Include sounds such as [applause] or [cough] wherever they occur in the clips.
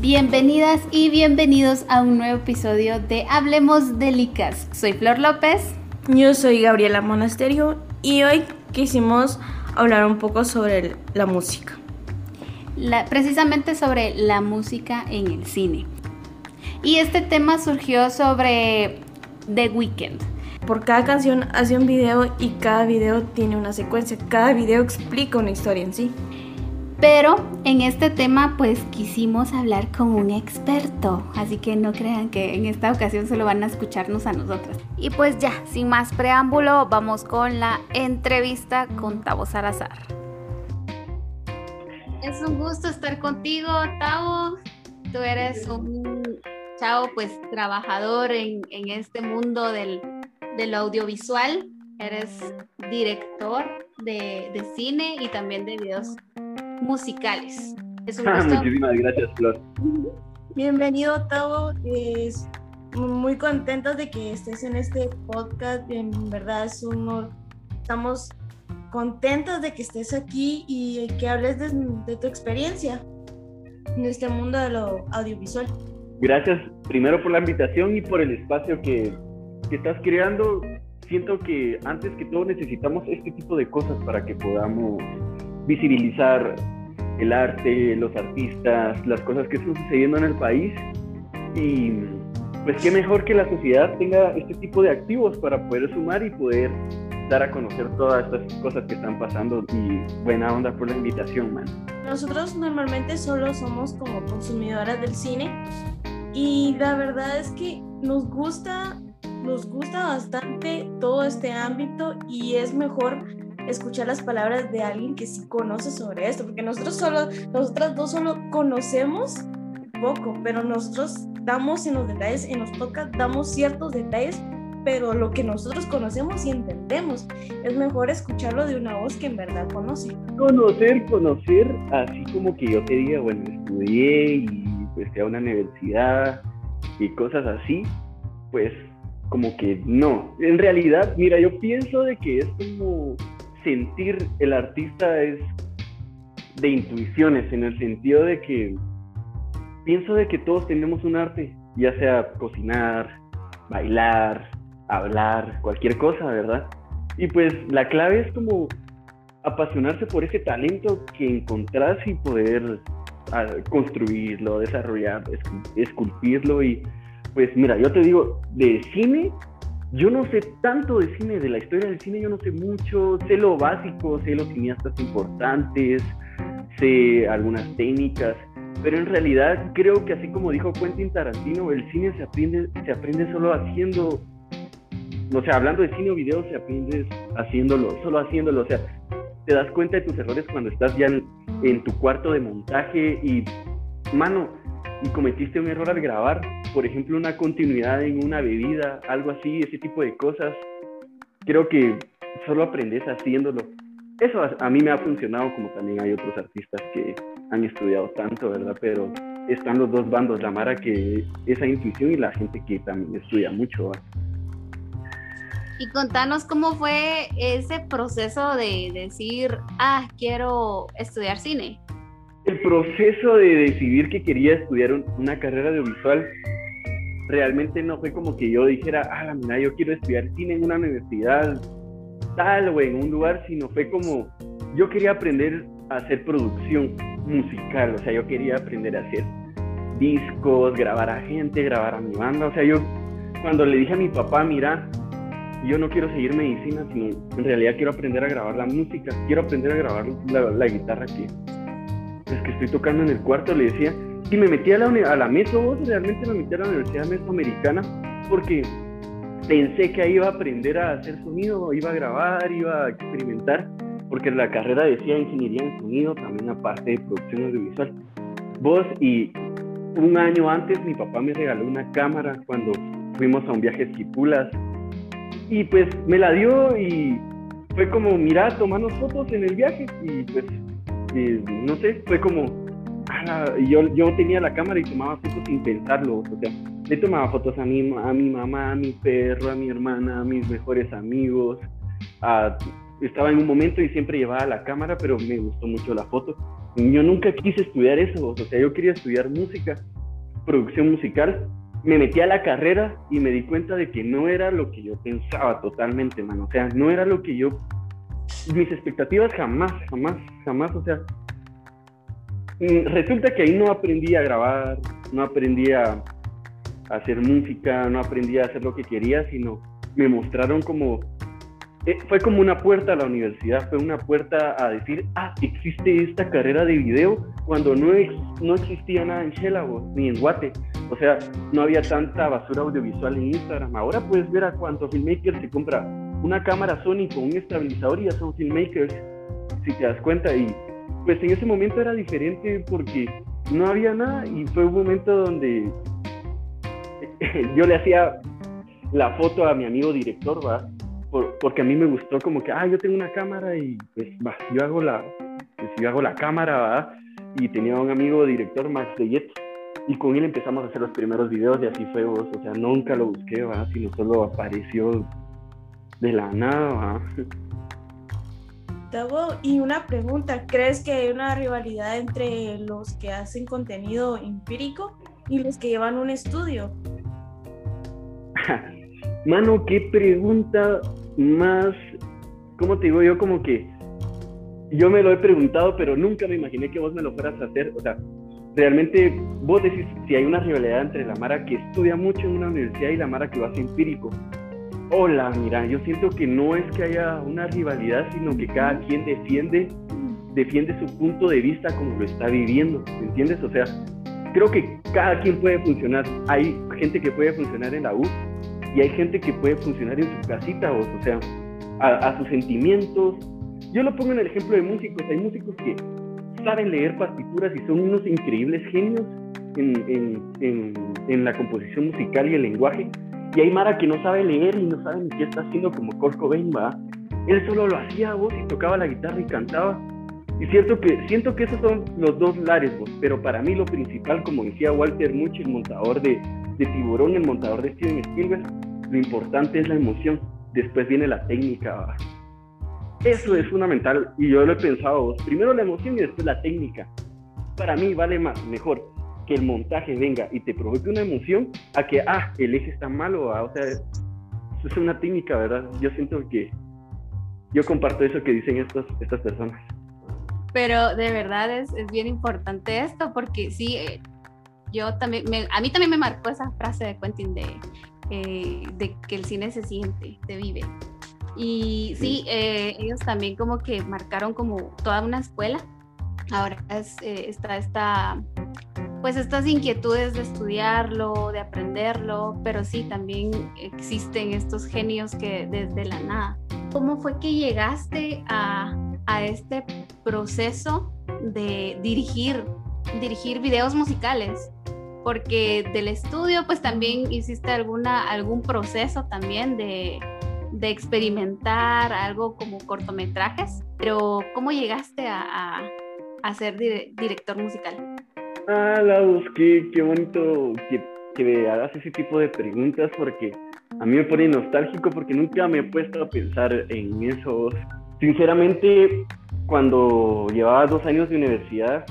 Bienvenidas y bienvenidos a un nuevo episodio de Hablemos de Licas. Soy Flor López. Yo soy Gabriela Monasterio y hoy quisimos hablar un poco sobre la música. precisamente sobre la música en el cine. Y este tema surgió sobre The Weeknd. Por cada canción hace un video y cada video tiene una secuencia. Cada video explica una historia en sí. Pero en este tema pues quisimos hablar con un experto, así que no crean que en esta ocasión solo van a escucharnos a nosotras. Y pues ya, sin más preámbulo, vamos con la entrevista con Tavo Salazar. Es un gusto estar contigo, Tavo. Tú eres un chavo pues trabajador en, este mundo del, audiovisual. Eres director de, de cine y también de videos musicales. Ah, [laughs] muchísimas gracias, Flor. Bienvenido, Tavo. Es muy contentos de que estés en este podcast. En verdad es un Estamos contentos de que estés aquí y que hables de, tu experiencia en este mundo de lo audiovisual. Gracias primero por la invitación y por el espacio que, que estás creando. Siento que antes que todo necesitamos este tipo de cosas para que podamos visibilizar el arte, los artistas, las cosas que están sucediendo en el país. Y pues qué mejor que la sociedad tenga este tipo de activos para poder sumar y poder dar a conocer todas estas cosas que están pasando y buena onda por la invitación, man. Nosotros normalmente solo somos como consumidoras del cine y la verdad es que nos gusta nos gusta bastante todo este ámbito y es mejor escuchar las palabras de alguien que sí conoce sobre esto, porque nosotros solo, nosotras dos solo conocemos poco, pero nosotros damos en los detalles, en los podcasts damos ciertos detalles, pero lo que nosotros conocemos y entendemos, es mejor escucharlo de una voz que en verdad conoce. Conocer, conocer, así como que yo te diga, bueno, estudié y pues fui a una universidad y cosas así, pues como que no. En realidad, mira, yo pienso de que es como sentir el artista es de intuiciones, en el sentido de que pienso de que todos tenemos un arte, ya sea cocinar, bailar, hablar, cualquier cosa, ¿verdad? Y pues la clave es como apasionarse por ese talento que encontrás y poder ah, construirlo, desarrollar, esculpirlo y pues mira, yo te digo, de cine yo no sé tanto de cine, de la historia del cine yo no sé mucho, sé lo básico, sé los cineastas importantes, sé algunas técnicas, pero en realidad creo que así como dijo Quentin Tarantino, el cine se aprende, se aprende solo haciendo, o sea, hablando de cine o video, se aprende haciéndolo, solo haciéndolo, o sea, te das cuenta de tus errores cuando estás ya en tu cuarto de montaje y, mano, y cometiste un error al grabar, por ejemplo, una continuidad en una bebida, algo así, ese tipo de cosas, creo que solo aprendes haciéndolo. Eso a, mí me ha funcionado, como también hay otros artistas que han estudiado tanto, ¿verdad? Pero están los dos bandos, la Mara que esa intuición y la gente que también estudia mucho. Y contanos cómo fue ese proceso de decir, ah, quiero estudiar cine el proceso de decidir que quería estudiar una carrera audiovisual realmente no fue como que yo dijera, ah, mira, yo quiero estudiar cine en una universidad tal o en un lugar, sino fue como yo quería aprender a hacer producción musical, o sea, yo quería aprender a hacer discos, grabar a gente, grabar a mi banda, o sea, yo cuando le dije a mi papá, mira, yo no quiero seguir medicina, sino en realidad quiero aprender a grabar la música, quiero aprender a grabar la, guitarra que es que estoy tocando en el cuarto, le decía, y me metí a la, a la Meso, realmente me metí a la Universidad Mesoamericana porque pensé que ahí iba a aprender a hacer sonido, iba a grabar, iba a experimentar, porque la carrera decía ingeniería en sonido, también aparte de producción audiovisual. Vos y un año antes mi papá me regaló una cámara cuando fuimos a un viaje a Esquipulas y pues me la dio y fue como, mira, tomamos fotos en el viaje y pues no sé, fue como, yo, yo tenía la cámara y tomaba fotos sin pensarlo, o sea, le tomaba fotos a mi, a mi mamá, a mi perro, a mi hermana, a mis mejores amigos, a estaba en un momento y siempre llevaba la cámara, pero me gustó mucho la foto. Yo nunca quise estudiar eso, o sea, yo quería estudiar música, producción musical. Me metí a la carrera y me di cuenta de que no era lo que yo pensaba totalmente, mano. O sea, no era lo que yo... Mis expectativas jamás, jamás, jamás, o sea... Mm, resulta que ahí no aprendí a grabar, no aprendí a hacer música, no aprendí a hacer lo que quería, sino me mostraron como eh, fue como una puerta a la universidad, fue una puerta a decir, ah, existe esta carrera de video cuando no, no existía nada en Shelabo ni en Guate. O sea, no había tanta basura audiovisual en Instagram. Ahora puedes ver a cuántos filmmakers se compra una cámara Sony con un estabilizador y ya son filmmakers, si te das cuenta. Y pues en ese momento era diferente porque no había nada y fue un momento donde [laughs] yo le hacía la foto a mi amigo director, ¿va? porque a mí me gustó como que, ah, yo tengo una cámara y pues va, yo hago la, pues, yo hago la cámara, ¿va? Y tenía un amigo director, Max de y con él empezamos a hacer los primeros videos y así fue, o sea, nunca lo busqué, ¿va? Sino solo apareció de la nada, y una pregunta, ¿crees que hay una rivalidad entre los que hacen contenido empírico y los que llevan un estudio? [laughs] Mano, qué pregunta más, ¿cómo te digo yo? Como que yo me lo he preguntado, pero nunca me imaginé que vos me lo fueras a hacer. O sea, realmente vos decís si hay una rivalidad entre la Mara que estudia mucho en una universidad y la Mara que lo hace empírico. Hola, mira, yo siento que no es que haya una rivalidad, sino que cada quien defiende, defiende su punto de vista como lo está viviendo, ¿me entiendes? O sea, creo que cada quien puede funcionar. Hay gente que puede funcionar en la U y hay gente que puede funcionar en su casita, o, sea, a, sus sentimientos. Yo lo pongo en el ejemplo de músicos, hay músicos que saben leer partituras y son unos increíbles genios en, en, en, la composición musical y el lenguaje, y hay Mara que no sabe leer y no sabe ni qué está haciendo como Kurt Cobain, ¿va? Él solo lo hacía vos y tocaba la guitarra y cantaba. Y cierto que, siento que esos son los dos lares, vos, pero para mí lo principal, como decía Walter Much, el montador de, de Tiburón, el montador de Steven Spielberg, lo importante es la emoción, después viene la técnica. Eso es fundamental y yo lo he pensado, primero la emoción y después la técnica. Para mí vale más, mejor que el montaje venga y te provoque una emoción a que, ah, el eje está malo, o sea, eso es una técnica, ¿verdad? Yo siento que yo comparto eso que dicen estas, estas personas. Pero de verdad es, es bien importante esto porque sí, eh, yo también, a mí también me marcó esa frase de Quentin de, eh, de que el cine se siente, se vive. Y sí, eh, ellos también como que marcaron como toda una escuela. Ahora eh, está esta, pues estas inquietudes de estudiarlo, de aprenderlo, pero sí, también existen estos genios que desde la nada. ¿Cómo fue que llegaste a, a este proceso de dirigir, dirigir videos musicales? porque del estudio pues también hiciste alguna, algún proceso también de, de experimentar algo como cortometrajes, pero ¿cómo llegaste a, a, ser director musical? Ah, la busqué, qué bonito que, que me hagas ese tipo de preguntas porque a mí me pone nostálgico porque nunca me he puesto a pensar en eso. Sinceramente, cuando llevaba dos años de universidad,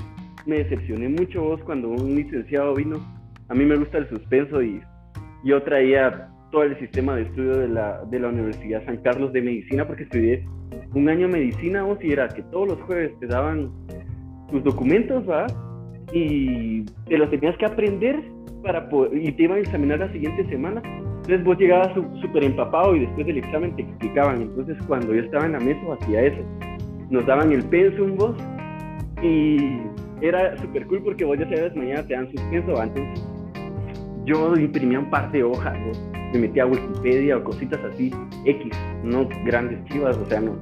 me decepcioné mucho vos cuando un licenciado vino. A mí me gusta el suspenso y yo traía todo el sistema de estudio de la, de la Universidad San Carlos de Medicina porque estudié un año medicina vos y era que todos los jueves te daban tus documentos, ¿va? Y te los tenías que aprender para y te iban a examinar la siguiente semana. Entonces vos llegabas súper empapado y después del examen te explicaban. Entonces cuando yo estaba en la mesa hacía eso. Nos daban el pensum vos y era súper cool porque vos ya sabes, mañana te dan suspenso. Antes yo imprimía un par de hojas, me metía a Wikipedia o cositas así, X, no grandes chivas, o sea, no.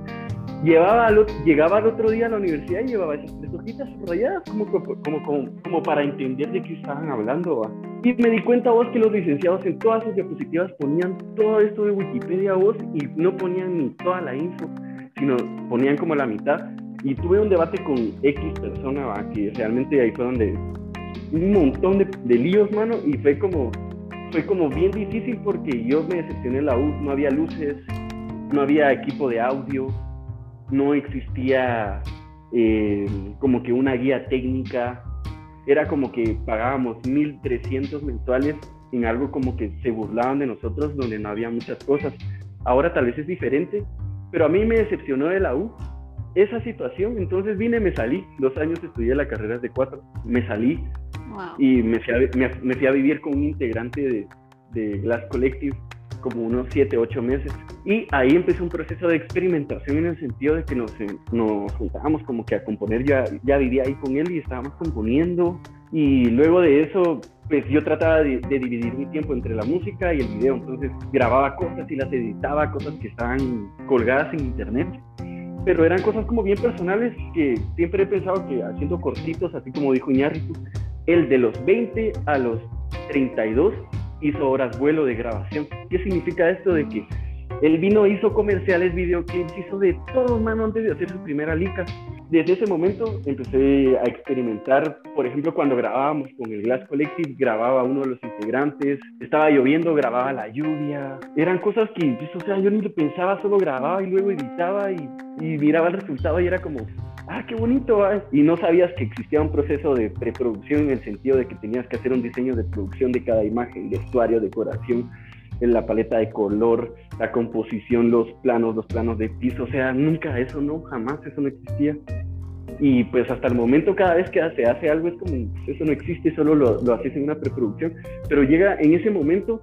Llevaba al, llegaba al otro día a la universidad y llevaba esas tres hojitas rayadas como, como, como, como, para entender de qué estaban hablando. Y me di cuenta vos que los licenciados en todas sus diapositivas ponían todo esto de Wikipedia vos y no ponían ni toda la info, sino ponían como la mitad y tuve un debate con X persona, que realmente ahí fue donde un montón de, líos, mano, y fue como, fue como bien difícil porque yo me decepcioné en la U, no había luces, no había equipo de audio, no existía eh, como que una guía técnica, era como que pagábamos 1.300 mensuales en algo como que se burlaban de nosotros, donde no había muchas cosas. Ahora tal vez es diferente, pero a mí me decepcionó de la U esa situación, entonces vine, me salí, dos años estudié la carrera de cuatro, me salí y me fui, a, me, fui, a, vivir con un integrante de, de Glass Collective como unos siete, ocho meses. Y ahí empezó un proceso de experimentación en el sentido de que nos, nos juntábamos como que a componer, ya, ya vivía ahí con él y estábamos componiendo. Y luego de eso, pues yo trataba de, de, dividir mi tiempo entre la música y el video. Entonces grababa cosas y las editaba, cosas que estaban colgadas en internet pero eran cosas como bien personales que siempre he pensado que haciendo cortitos, así como dijo Iñárritu, el de los 20 a los 32 hizo horas vuelo de grabación. ¿Qué significa esto de que él vino, hizo comerciales, videoclips, hizo de todo, mano, antes de hacer su primera lica? desde ese momento empecé a experimentar, por ejemplo, cuando grabábamos con el Glass Collective, grababa uno de los integrantes, estaba lloviendo, grababa la lluvia, eran cosas que, o sea, yo ni lo pensaba, solo grababa y luego editaba y, miraba el resultado y era como, ah, qué bonito, y no sabías que existía un proceso de preproducción en el sentido de que tenías que hacer un diseño de producción de cada imagen, vestuario, decoración, en la paleta de color, la composición, los planos, los planos de piso, o sea, nunca eso, no, jamás eso no existía. Y pues hasta el momento cada vez que se hace algo es como, pues, eso no existe, solo lo, lo haces en una preproducción, pero llega en ese momento,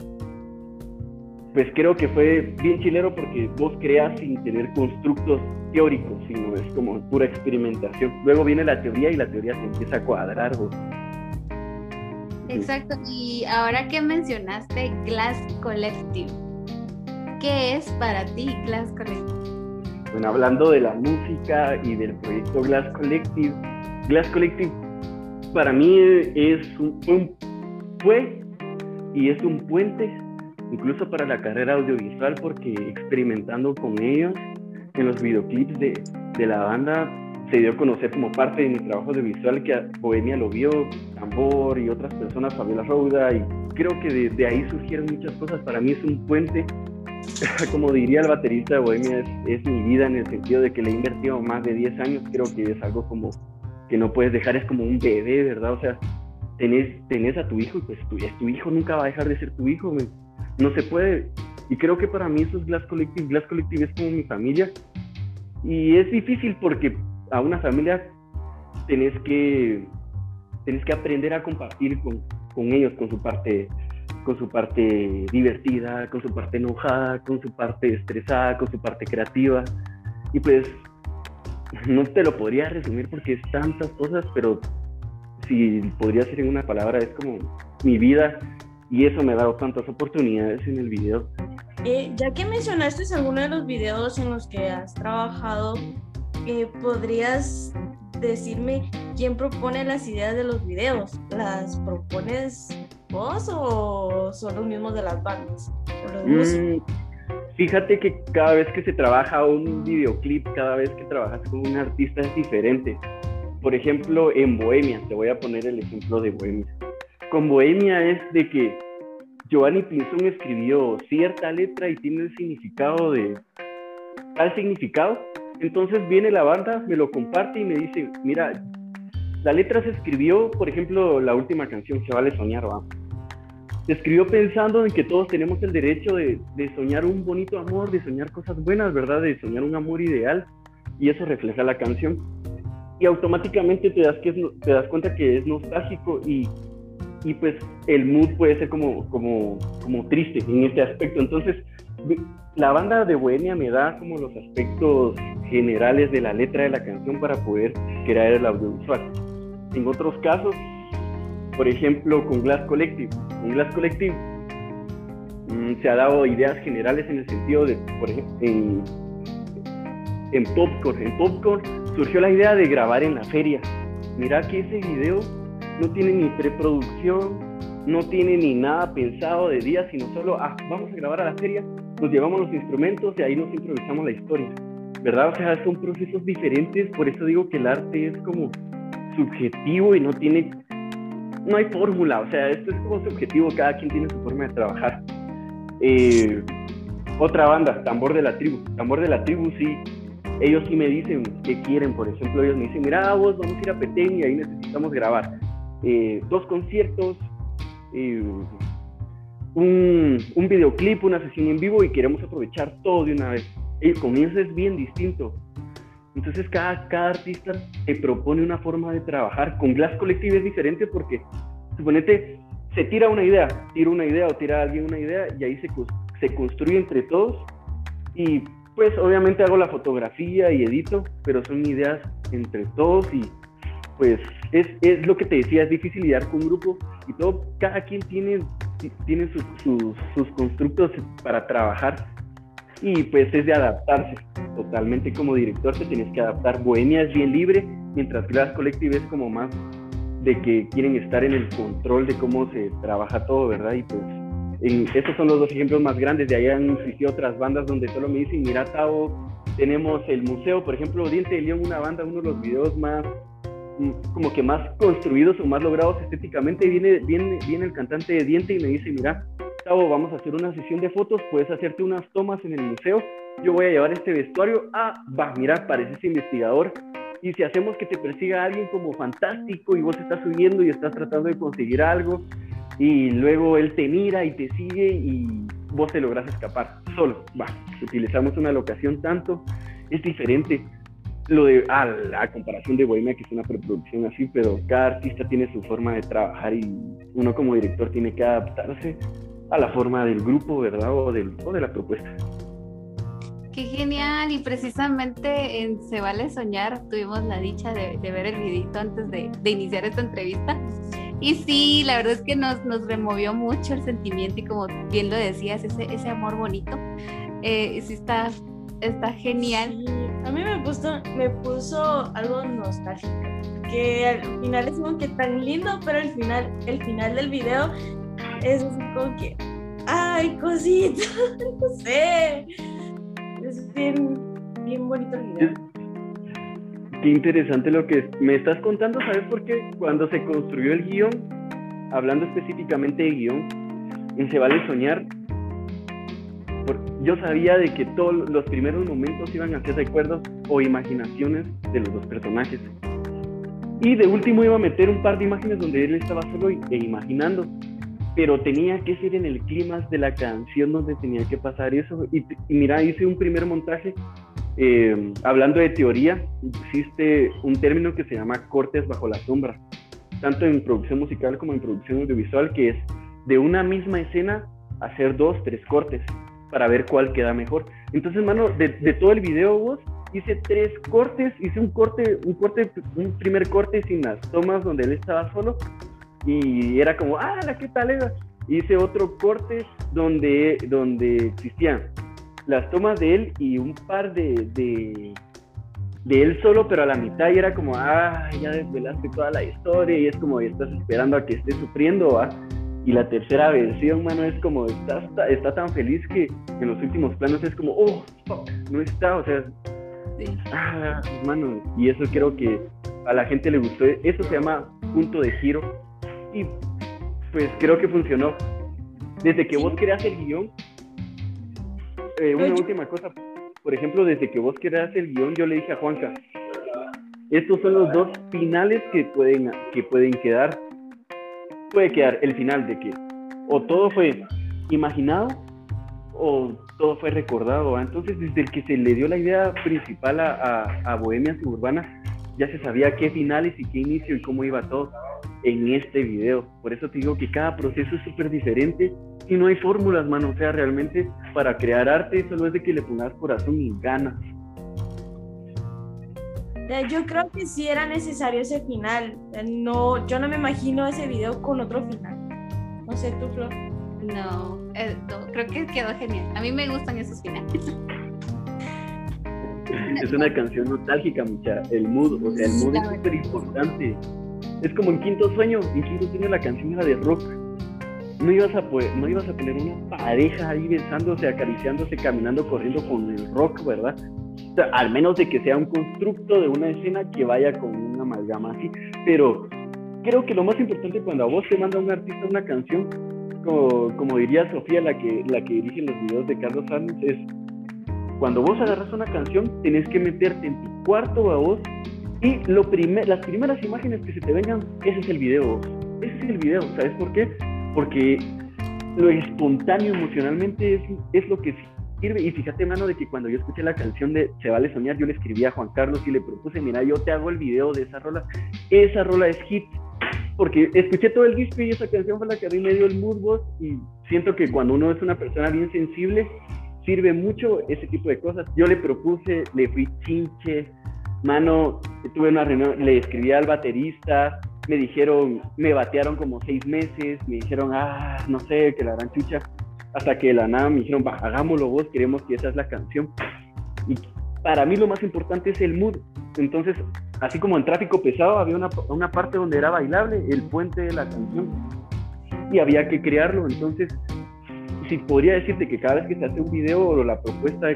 pues creo que fue bien chilero porque vos creas sin tener constructos teóricos, sino es como pura experimentación. Luego viene la teoría y la teoría se empieza a cuadrar. Vos. Exacto, y ahora que mencionaste Glass Collective, ¿qué es para ti Glass Collective? Bueno, hablando de la música y del proyecto Glass Collective, Glass Collective para mí es un, fue y es un puente incluso para la carrera audiovisual porque experimentando con ellos en los videoclips de, de la banda se dio a conocer como parte de mi trabajo de visual que Bohemia lo vio, Tambor y otras personas, Fabiola Rouda, y creo que de, ahí surgieron muchas cosas. Para mí es un puente, [laughs] como diría el baterista de Bohemia, es, mi vida en el sentido de que le he invertido más de 10 años, creo que es algo como que no puedes dejar, es como un bebé, ¿verdad? O sea, tenés, tenés a tu hijo y pues tu, tu hijo nunca va a dejar de ser tu hijo, no se puede. Y creo que para mí eso es Glass Collective, Glass Collective es como mi familia. Y es difícil porque a una familia tenés que, tenés que aprender a compartir con, con ellos, con su parte con su parte divertida, con su parte enojada, con su parte estresada, con su parte creativa. Y pues no te lo podría resumir porque es tantas cosas, pero si podría ser en una palabra, es como mi vida y eso me ha dado tantas oportunidades en el video. Eh, ya que mencionaste alguno de los videos en los que has trabajado, eh, ¿podrías decirme quién propone las ideas de los videos? ¿Las propones vos o son los mismos de las bandas? Mm, fíjate que cada vez que se trabaja un videoclip, cada vez que trabajas con un artista es diferente. Por ejemplo, en Bohemia, te voy a poner el ejemplo de Bohemia. Con Bohemia es de que Giovanni Pinzón escribió cierta letra y tiene el significado de tal significado entonces viene la banda, me lo comparte y me dice, mira, la letra se escribió, por ejemplo, la última canción, Se vale soñar, va. Se escribió pensando en que todos tenemos el derecho de, soñar un bonito amor, de soñar cosas buenas, ¿verdad? De soñar un amor ideal. Y eso refleja la canción. Y automáticamente te das, que te das cuenta que es nostálgico y, y pues el mood puede ser como, como, como triste en este aspecto. Entonces, la banda de Bohemia me da como los aspectos generales de la letra de la canción para poder crear el audiovisual. En otros casos, por ejemplo, con Glass Collective. En Glass Collective mm, se ha dado ideas generales en el sentido de, por ejemplo, en, en Popcorn. En Popcorn surgió la idea de grabar en la feria. Mira que ese video no tiene ni preproducción, no tiene ni nada pensado de día, sino solo, ah, vamos a grabar a la feria, nos llevamos los instrumentos y ahí nos improvisamos la historia. ¿verdad? O sea, son procesos diferentes, por eso digo que el arte es como subjetivo y no tiene, no hay fórmula, o sea, esto es como subjetivo, cada quien tiene su forma de trabajar. Eh, otra banda, Tambor de la Tribu. Tambor de la Tribu sí ellos sí me dicen qué quieren, por ejemplo, ellos me dicen, mira vos, vamos a ir a Petén y ahí necesitamos grabar eh, dos conciertos, eh, un, un, videoclip, una sesión en vivo y queremos aprovechar todo de una vez. El comienzo es bien distinto. Entonces cada, cada artista te propone una forma de trabajar. Con Glass Collective es diferente porque, suponete, se tira una idea, tira una idea o tira a alguien una idea y ahí se, se construye entre todos y pues obviamente hago la fotografía y edito, pero son ideas entre todos y pues es, es lo que te decía, es difícil lidiar con un grupo y todo, cada quien tiene, tiene sus constructos para trabajar y pues es de adaptarse totalmente como director te tienes que adaptar. Bohemia es bien libre, mientras Glass Collective es como más de que quieren estar en el control de cómo se trabaja todo, ¿verdad? Y pues en, estos son los dos ejemplos más grandes. De ahí han existido otras bandas donde solo me dicen, mira, Tavo, tenemos el museo, por ejemplo, Diente de León, una banda, uno de los videos más como que más construidos o más logrados estéticamente, viene, viene, viene el cantante de Diente y me dice, mira, Tavo, vamos a hacer una sesión de fotos, puedes hacerte unas tomas en el museo, yo voy a llevar este vestuario, ah, va, mira, pareces investigador, y si hacemos que te persiga alguien como fantástico y vos estás subiendo y estás tratando de conseguir algo, y luego él te mira y te sigue y vos te logras escapar solo. Va, utilizamos una locación tanto, es diferente. Lo de, ah, la comparación de Bohemia, que es una preproducción así, pero cada artista tiene su forma de trabajar y uno como director tiene que adaptarse a la forma del grupo, ¿verdad? O, del, o de la propuesta. Qué genial, y precisamente en Se Vale Soñar tuvimos la dicha de, ver el videito antes de, de iniciar esta entrevista y sí, la verdad es que nos, nos removió mucho el sentimiento y como bien lo decías, ese, ese amor bonito. Eh, sí está, está genial. A mí me puso, me puso algo nostálgico, que al final es como que tan lindo, pero el final, el final del video es así como que, ay, cosita, [laughs] no sé. Es bien, bien bonito el video qué interesante lo que me estás contando, ¿sabes por qué? Cuando se construyó el guion, hablando específicamente de guion, en Se Vale Soñar, yo sabía de que todos los primeros momentos iban a ser recuerdos o imaginaciones de los dos personajes. Y de último iba a meter un par de imágenes donde él estaba solo e imaginando. Pero tenía que ser en el clima de la canción donde tenía que pasar eso. Y, y mira, hice un primer montaje eh, hablando de teoría, existe un término que se llama cortes bajo la sombra, tanto en producción musical como en producción audiovisual, que es de una misma escena hacer dos, tres cortes para ver cuál queda mejor. Entonces, mano, de, todo el video vos hice tres cortes, hice un corte, un corte, un primer corte sin las tomas donde él estaba solo y era como, ah, ¿qué tal era? Hice otro corte donde, donde existían las tomas de él y un par de, de, él solo, pero a la mitad y era como, ah, ya desvelaste toda la historia y es como, estás esperando a que esté sufriendo, ¿va? Y la tercera versión, mano, es como, está, está, tan feliz que en los últimos planos es como, oh, fuck, no está, o sea, ah, mano, y eso creo que a la gente le gustó, eso se llama punto de giro y pues creo que funcionó. Desde que vos creas el guion, eh, una última cosa. Por ejemplo, desde que vos creaste el guion, yo le dije a Juanca, estos son los dos finales que pueden, que pueden quedar. Puede quedar el final de que o todo fue imaginado o todo fue recordado. Entonces, desde el que se le dio la idea principal a, a, a Bohemia Suburbana, ya se sabía qué finales y qué inicio y cómo iba todo en este video. Por eso te digo que cada proceso es súper diferente y no hay fórmulas, mano. O sea, realmente para crear arte solo es de que le pongas corazón y ganas. Yo creo que sí era necesario ese final. No, yo no me imagino ese video con otro final. No sé, tú, Flor. No, eh, no, creo que quedó genial. A mí me gustan esos finales. [laughs] Es una canción nostálgica, mucha. El mood, o sea, el mood es súper importante. Es como en Quinto Sueño. En Quinto Sueño la canción era de rock. No ibas a poder, no ibas a tener una pareja ahí besándose, acariciándose, caminando, corriendo con el rock, ¿verdad? Al menos de que sea un constructo de una escena que vaya con una amalgama así. Pero creo que lo más importante cuando a vos te manda un artista una canción, como, como diría Sofía, la que, la que dirige los videos de Carlos Sánchez, es cuando vos agarras una canción, tenés que meterte en tu cuarto a vos y lo primer, las primeras imágenes que se te vengan, ese es el video. Ese es el video, ¿sabes por qué? Porque lo espontáneo emocionalmente es, es lo que sirve. Y fíjate, mano, de que cuando yo escuché la canción de Se vale soñar, yo le escribí a Juan Carlos y le propuse, mira, yo te hago el video de esa rola. Esa rola es hit. Porque escuché todo el disco y esa canción fue la que a mí me dio el mood y siento que cuando uno es una persona bien sensible, sirve mucho ese tipo de cosas. Yo le propuse, le fui chinche, mano, tuve una reunión, le escribí al baterista, me dijeron, me batearon como seis meses, me dijeron, ah, no sé, que la gran chucha, hasta que de la nada me dijeron, hagámoslo vos, queremos que esa es la canción. Y para mí lo más importante es el mood. Entonces, así como en tráfico pesado, había una, una parte donde era bailable, el puente de la canción, y había que crearlo. Entonces, si podría decirte que cada vez que se hace un video o la propuesta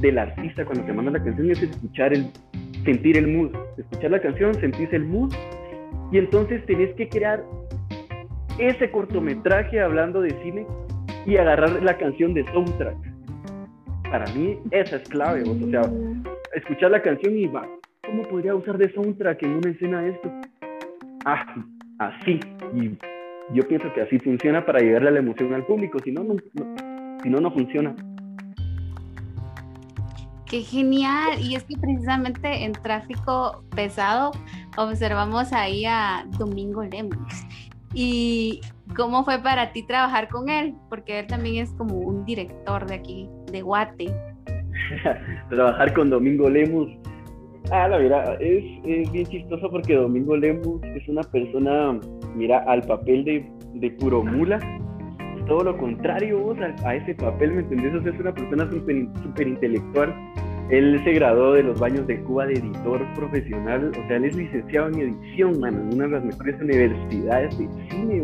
del artista cuando te manda la canción es escuchar el, sentir el mood, escuchar la canción, sentís el mood y entonces tenés que crear ese cortometraje hablando de cine y agarrar la canción de soundtrack. Para mí esa es clave, o sea, escuchar la canción y va, ¿cómo podría usar de soundtrack en una escena esto? Ah, así. Y yo pienso que así funciona para llegarle a la emoción al público, si no, no, si no, no funciona. Qué genial. Y es que precisamente en tráfico pesado observamos ahí a Domingo Lemos. ¿Y cómo fue para ti trabajar con él? Porque él también es como un director de aquí, de Guate. [laughs] trabajar con Domingo Lemos. Ah, la verdad, es, es, bien chistoso porque Domingo Lemos es una persona, mira, al papel de, de puro mula, todo lo contrario vos a, ese papel, ¿me entendés? O sea, es una persona súper intelectual, él se graduó de los baños de Cuba de editor profesional, o sea, él es licenciado en edición, mano, en una de las mejores universidades de cine,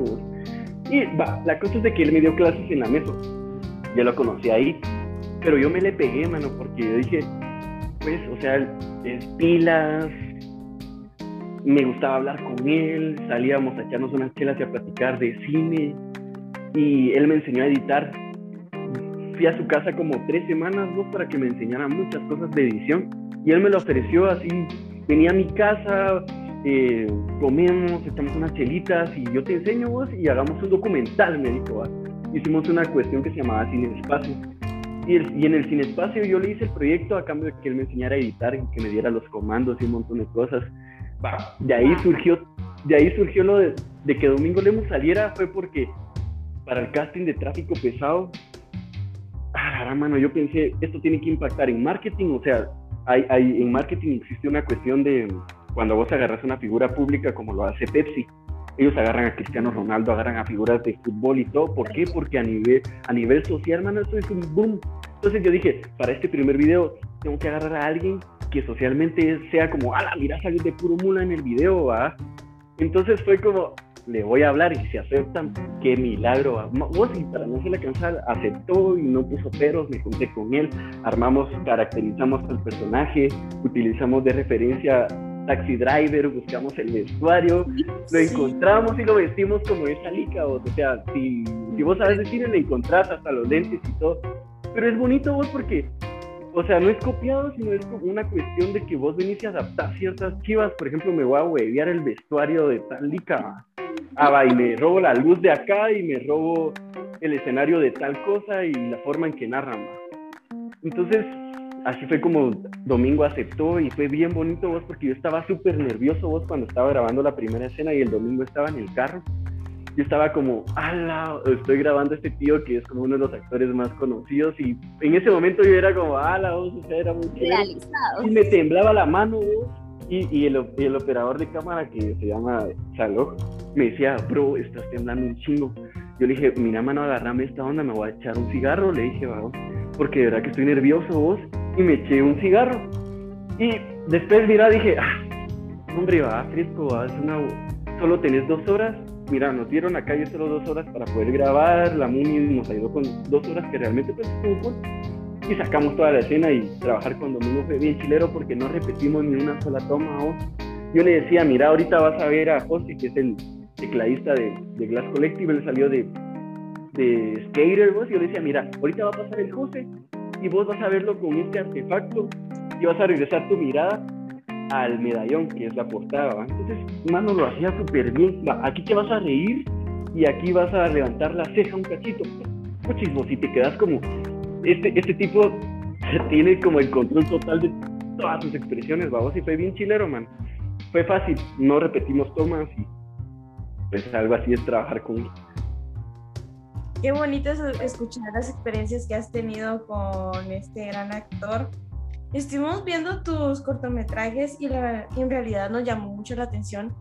Y va, la cosa es de que él me dio clases en la mesa, ya lo conocí ahí, pero yo me le pegué, mano, porque yo dije, pues, o sea, es pilas, me gustaba hablar con él, salíamos a echarnos unas chelas y a platicar de cine, y él me enseñó a editar fui a su casa como tres semanas, vos, para que me enseñara muchas cosas de edición. Y él me lo ofreció así, venía a mi casa, eh, comemos, echamos unas chelitas y yo te enseño vos y hagamos un documental, me dijo. Hicimos una cuestión que se llamaba Cine Espacio. Y, y, en el Cine Espacio yo le hice el proyecto a cambio de que él me enseñara a editar y que me diera los comandos y un montón de cosas. de ahí surgió, de ahí surgió lo de, de que Domingo Lemos saliera, fue porque para el casting de Tráfico Pesado ah, mano, yo pensé, esto tiene que impactar en marketing, o sea, hay, hay, en marketing existe una cuestión de cuando vos agarras una figura pública como lo hace Pepsi, ellos agarran a Cristiano Ronaldo, agarran a figuras de fútbol y todo, ¿por qué? Porque a nivel, a nivel social, mano, esto es un boom. Entonces yo dije, para este primer video tengo que agarrar a alguien que socialmente sea como, ala, mira, salir de puro mula en el video, ¿va? Entonces fue como, le voy a hablar y si aceptan, qué milagro. Vos, y para no se le cansar, aceptó y no puso peros, me junté con él, armamos, caracterizamos al personaje, utilizamos de referencia taxi driver, buscamos el vestuario, lo encontramos y lo vestimos como esa lica, o sea, si, si vos sabes decir, le encontrás hasta los lentes y todo, pero es bonito vos porque o sea, no es copiado, sino es como una cuestión de que vos venís a adaptar ciertas chivas. Por ejemplo, me voy a huevear el vestuario de tal lica. Ah, va, y me robo la luz de acá y me robo el escenario de tal cosa y la forma en que narran. Entonces, así fue como Domingo aceptó y fue bien bonito vos porque yo estaba súper nervioso vos cuando estaba grabando la primera escena y el Domingo estaba en el carro. Yo estaba como, ala, estoy grabando a este tío que es como uno de los actores más conocidos y en ese momento yo era como, ala, vos, o sea, era muy Y me temblaba la mano vos y, y el, el, operador de cámara que se llama Saló me decía, bro, estás temblando un chingo. Yo le dije, mira, mano, agarrame esta onda, me voy a echar un cigarro. Le dije, vamos, porque de verdad que estoy nervioso vos. Y me eché un cigarro. Y después, mira, dije, ah, hombre, va, fresco, va, es una... solo tenés dos horas. Mira, nos dieron acá calle solo dos horas para poder grabar. La Muni nos ayudó con dos horas que realmente pues estuvo y sacamos toda la escena y trabajar con Domingo fue bien chilero porque no repetimos ni una sola toma. Yo le decía, mira, ahorita vas a ver a José, que es el tecladista de, de Glass Collective, él salió de, de Skater, vos, y yo le decía, mira, ahorita va a pasar el José, y vos vas a verlo con este artefacto y vas a regresar tu mirada al medallón, que es la portada. Entonces, mano, lo hacía súper bien. aquí te vas a reír y aquí vas a levantar la ceja un cachito. Muchísimo, si te quedas como. Este, este tipo [laughs] tiene como el control total de todas sus expresiones, vamos, y fue bien chilero, man. Fue fácil, no repetimos tomas y pues algo así es trabajar con Qué bonito es escuchar las experiencias que has tenido con este gran actor. Estuvimos viendo tus cortometrajes y en realidad nos llamó mucho la atención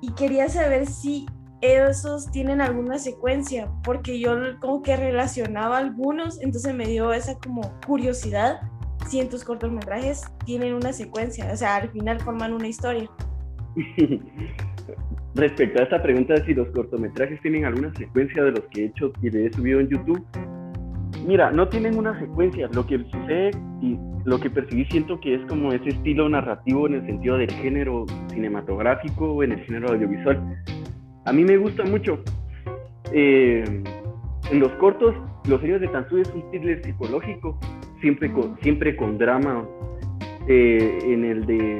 y quería saber si esos tienen alguna secuencia, porque yo como que relacionaba algunos, entonces me dio esa como curiosidad si en tus cortometrajes tienen una secuencia, o sea, al final forman una historia. [laughs] Respecto a esta pregunta de si los cortometrajes tienen alguna secuencia de los que he hecho y de he subido en YouTube, mira, no tienen una secuencia. Lo que sucede y lo que percibí siento que es como ese estilo narrativo en el sentido del género cinematográfico o en el género audiovisual. A mí me gusta mucho. Eh, en los cortos, Los Años de Tansu es un thriller psicológico, siempre con, siempre con drama. Eh, en el de,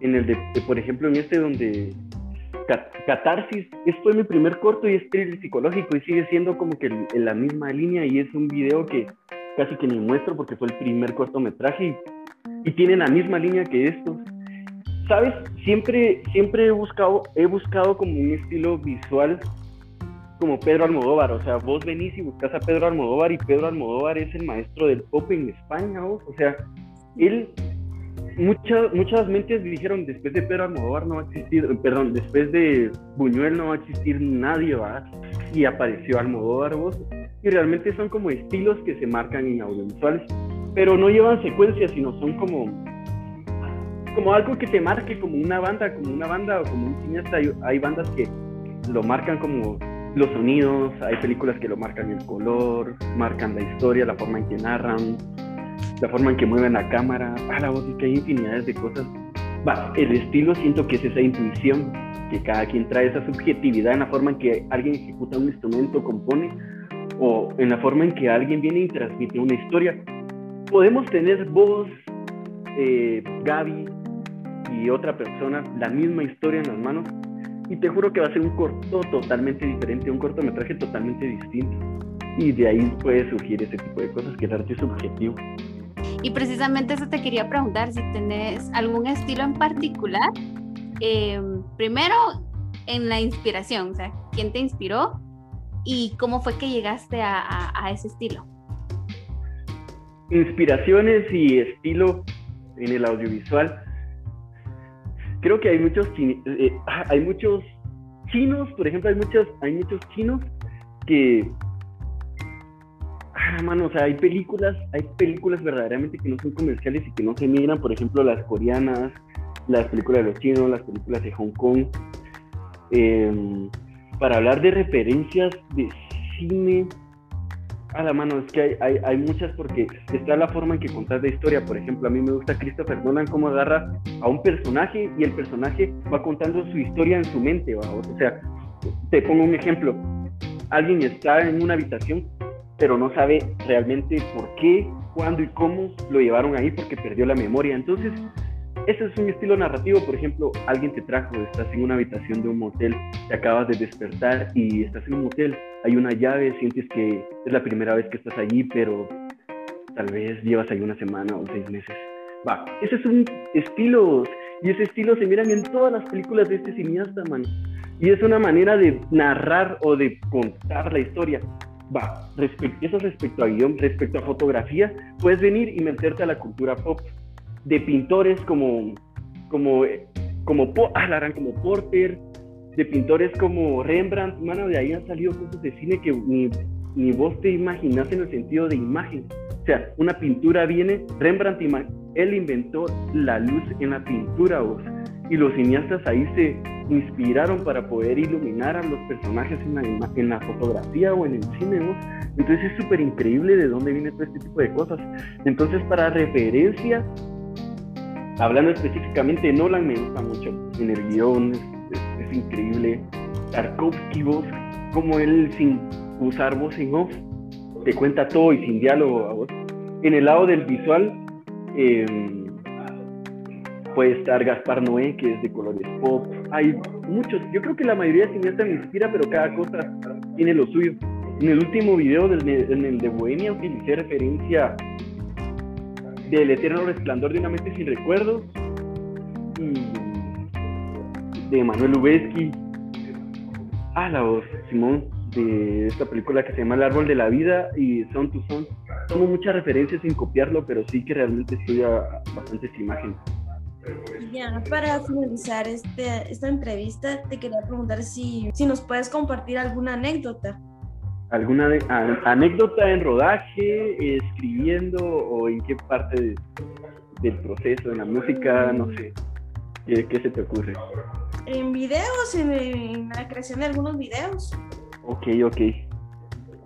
en el de, por ejemplo, en este donde Catarsis, esto fue mi primer corto y es thriller psicológico y sigue siendo como que en la misma línea y es un video que casi que ni muestro porque fue el primer cortometraje y, y tiene la misma línea que estos. ¿Sabes? Siempre, siempre he buscado, he buscado como un estilo visual como Pedro Almodóvar, o sea, vos venís y buscas a Pedro Almodóvar y Pedro Almodóvar es el maestro del pop en España, o sea, él muchas, muchas mentes dijeron después de Pedro Almodóvar no va a existir, perdón, después de Buñuel no va a existir nadie, ¿va? Y apareció Almodóvar, vos. Y realmente son como estilos que se marcan en audiovisuales, pero no llevan secuencias, sino son como, como algo que te marque como una banda, como una banda o como un cineasta. Hay, hay bandas que lo marcan como los sonidos, hay películas que lo marcan el color, marcan la historia, la forma en que narran, la forma en que mueven la cámara, ah, la voz, es que hay infinidades de cosas. Va, el estilo siento que es esa intuición, que cada quien trae esa subjetividad en la forma en que alguien ejecuta un instrumento, compone, o en la forma en que alguien viene y transmite una historia. Podemos tener vos, eh, Gaby y otra persona la misma historia en las manos, y te juro que va a ser un corto totalmente diferente, un cortometraje totalmente distinto. Y de ahí puede surgir ese tipo de cosas, que el arte es subjetivo. Y precisamente eso te quería preguntar, si tenés algún estilo en particular. Eh, primero, en la inspiración, o sea, ¿quién te inspiró y cómo fue que llegaste a, ese estilo? Inspiraciones y estilo en el audiovisual. Creo que hay muchos, eh, hay muchos chinos, por ejemplo, hay muchos, hay muchos chinos que Ah, mano, o sea, hay películas, hay películas verdaderamente que no son comerciales y que no se miran, por ejemplo, las coreanas, las películas de los chinos, las películas de Hong Kong. Em, para hablar de referencias de cine, a la mano, es que hay, hay, muchas porque está la forma en que contar la historia. Por ejemplo, a mí me gusta Christopher Nolan cómo agarra a un personaje y el personaje va contando su historia en su mente. O sea, te pongo un ejemplo. Alguien está en una habitación pero no sabe realmente por qué, cuándo y cómo lo llevaron ahí porque perdió la memoria. Entonces, ese es un estilo narrativo, por ejemplo, alguien te trajo, estás en una habitación de un motel, te acabas de despertar y estás en un motel, hay una llave, sientes que es la primera vez que estás allí, pero tal vez llevas ahí una semana o seis meses. Va, ese es un estilo, y ese estilo se miran en todas las películas de este cineasta, man. Y es una manera de narrar o de contar la historia va, eso respecto a guion, respecto a fotografía, puedes venir y meterte a la cultura pop de pintores como, como, como, ah, como Porter, de pintores como Rembrandt, mano, de ahí han salido cosas de cine que ni, ni vos te imaginas en el sentido de imagen. O sea, una pintura viene, Rembrandt, él inventó la luz en la pintura, vos y los cineastas ahí se inspiraron para poder iluminar a los personajes en la, en la fotografía o en el cine, ¿no? Entonces es súper increíble de dónde viene todo este tipo de cosas. Entonces, para referencia, hablando específicamente de Nolan, me gusta mucho en el guion, es, increíble. Tarkovsky, voz, como él sin usar voz en off, te cuenta todo y sin diálogo a vos En el lado del visual em, puede estar Gaspar Noé, que es de colores pop. Hay muchos, yo creo que la mayoría de cineastas me inspira, pero cada cosa tiene lo suyo. En el último video, del, en el de Bohemia, utilicé referencia del eterno resplandor de una mente sin recuerdos y de Manuel Lubezki. Ah, la voz, Simón, de esta película que se llama El Árbol de la Vida y Son to Son. Tomo muchas referencias sin copiarlo, pero sí que realmente estudia bastantes imágenes. Ya, para finalizar este, esta entrevista, te quería preguntar si, si nos puedes compartir alguna anécdota. ¿Alguna anécdota en rodaje, escribiendo o en qué parte del proceso, en la música, no sé? ¿Qué, se te ocurre? En videos, en, la creación de algunos videos. Ok, ok.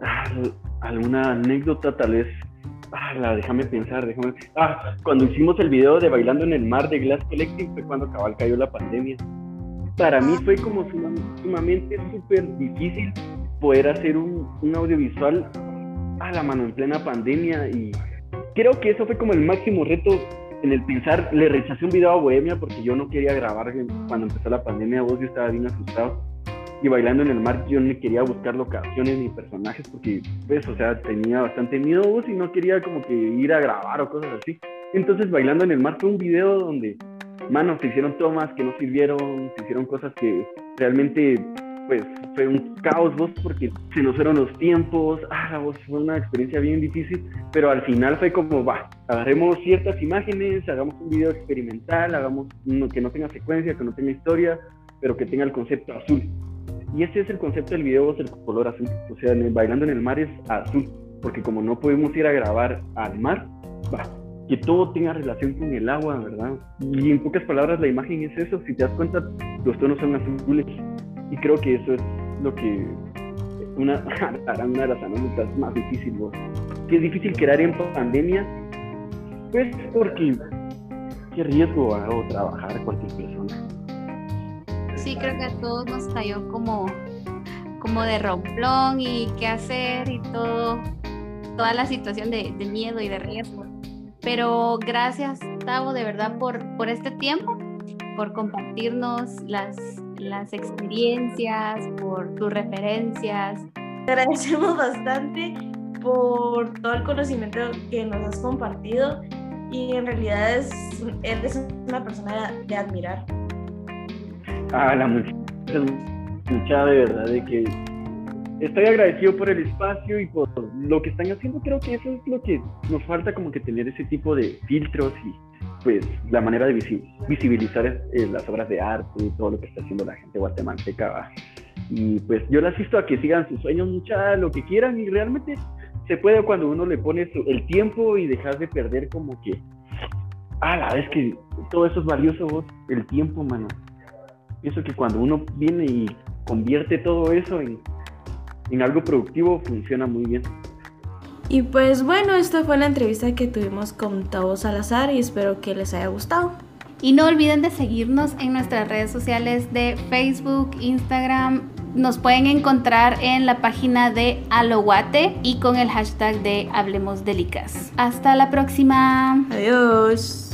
Ah, ¿Alguna anécdota tal vez? Ah, déjame pensar, déjame... Ah, cuando hicimos el video de Bailando en el Mar de Glass Collective fue cuando cabal cayó la pandemia. Para mí fue como sumamente súper difícil poder hacer un, un audiovisual a la mano en plena pandemia y creo que eso fue como el máximo reto en el pensar, le rechacé un video a Bohemia porque yo no quería grabar cuando empezó la pandemia, vos yo estaba bien asustado. Y bailando en el mar yo no quería buscar locaciones ni personajes porque, pues, o sea, tenía bastante miedo vos y no quería como que ir a grabar o cosas así. Entonces, bailando en el mar fue un video donde, manos, se hicieron tomas que no sirvieron, se hicieron cosas que realmente pues fue un caos vos porque se nos fueron los tiempos, ah, vos fue una experiencia bien difícil, pero al final fue como, va, agarremos ciertas imágenes, hagamos un video experimental, hagamos uno que no tenga secuencia, que no tenga historia, pero que tenga el concepto azul. Y ese es el concepto del video, el color azul. O sea, Bailando en el Mar es azul, porque como no podemos ir a grabar al mar, va, que todo tenga relación con el agua, ¿verdad? Y en pocas palabras la imagen es eso, si te das cuenta, los tonos son azules y creo que eso es lo que una, [laughs] una de las anécdotas más difíciles. Que es difícil crear en pandemia, pues porque qué riesgo hago trabajar cualquier persona. Sí, creo que a todos nos cayó como, como de romplón y qué hacer y todo, toda la situación de, de miedo y de riesgo. Pero gracias, Tavo, de verdad, por, por este tiempo, por compartirnos las las experiencias, por tus referencias. Te agradecemos bastante por todo el conocimiento que nos has compartido y en realidad es, eres una persona de, admirar. Ah, la muchacha, de verdad, de que estoy agradecido por el espacio y por lo que están haciendo. Creo que eso es lo que nos falta, como que tener ese tipo de filtros y pues la manera de visibilizar eh, las obras de arte y todo lo que está haciendo la gente guatemalteca. Y pues yo las insto a que sigan sus sueños, mucha, lo que quieran y realmente se puede cuando uno le pone el tiempo y dejas de perder como que, ah, la vez que todo eso es valioso, vos, el tiempo, mano. Pienso que cuando uno viene y convierte todo eso en, en algo productivo, funciona muy bien. Y pues bueno, esta fue la entrevista que tuvimos con Tavo Salazar y espero que les haya gustado. Y no olviden de seguirnos en nuestras redes sociales de Facebook, Instagram. Nos pueden encontrar en la página de Aloguate y con el hashtag de Hablemos Delicas. Hasta la próxima. Adiós.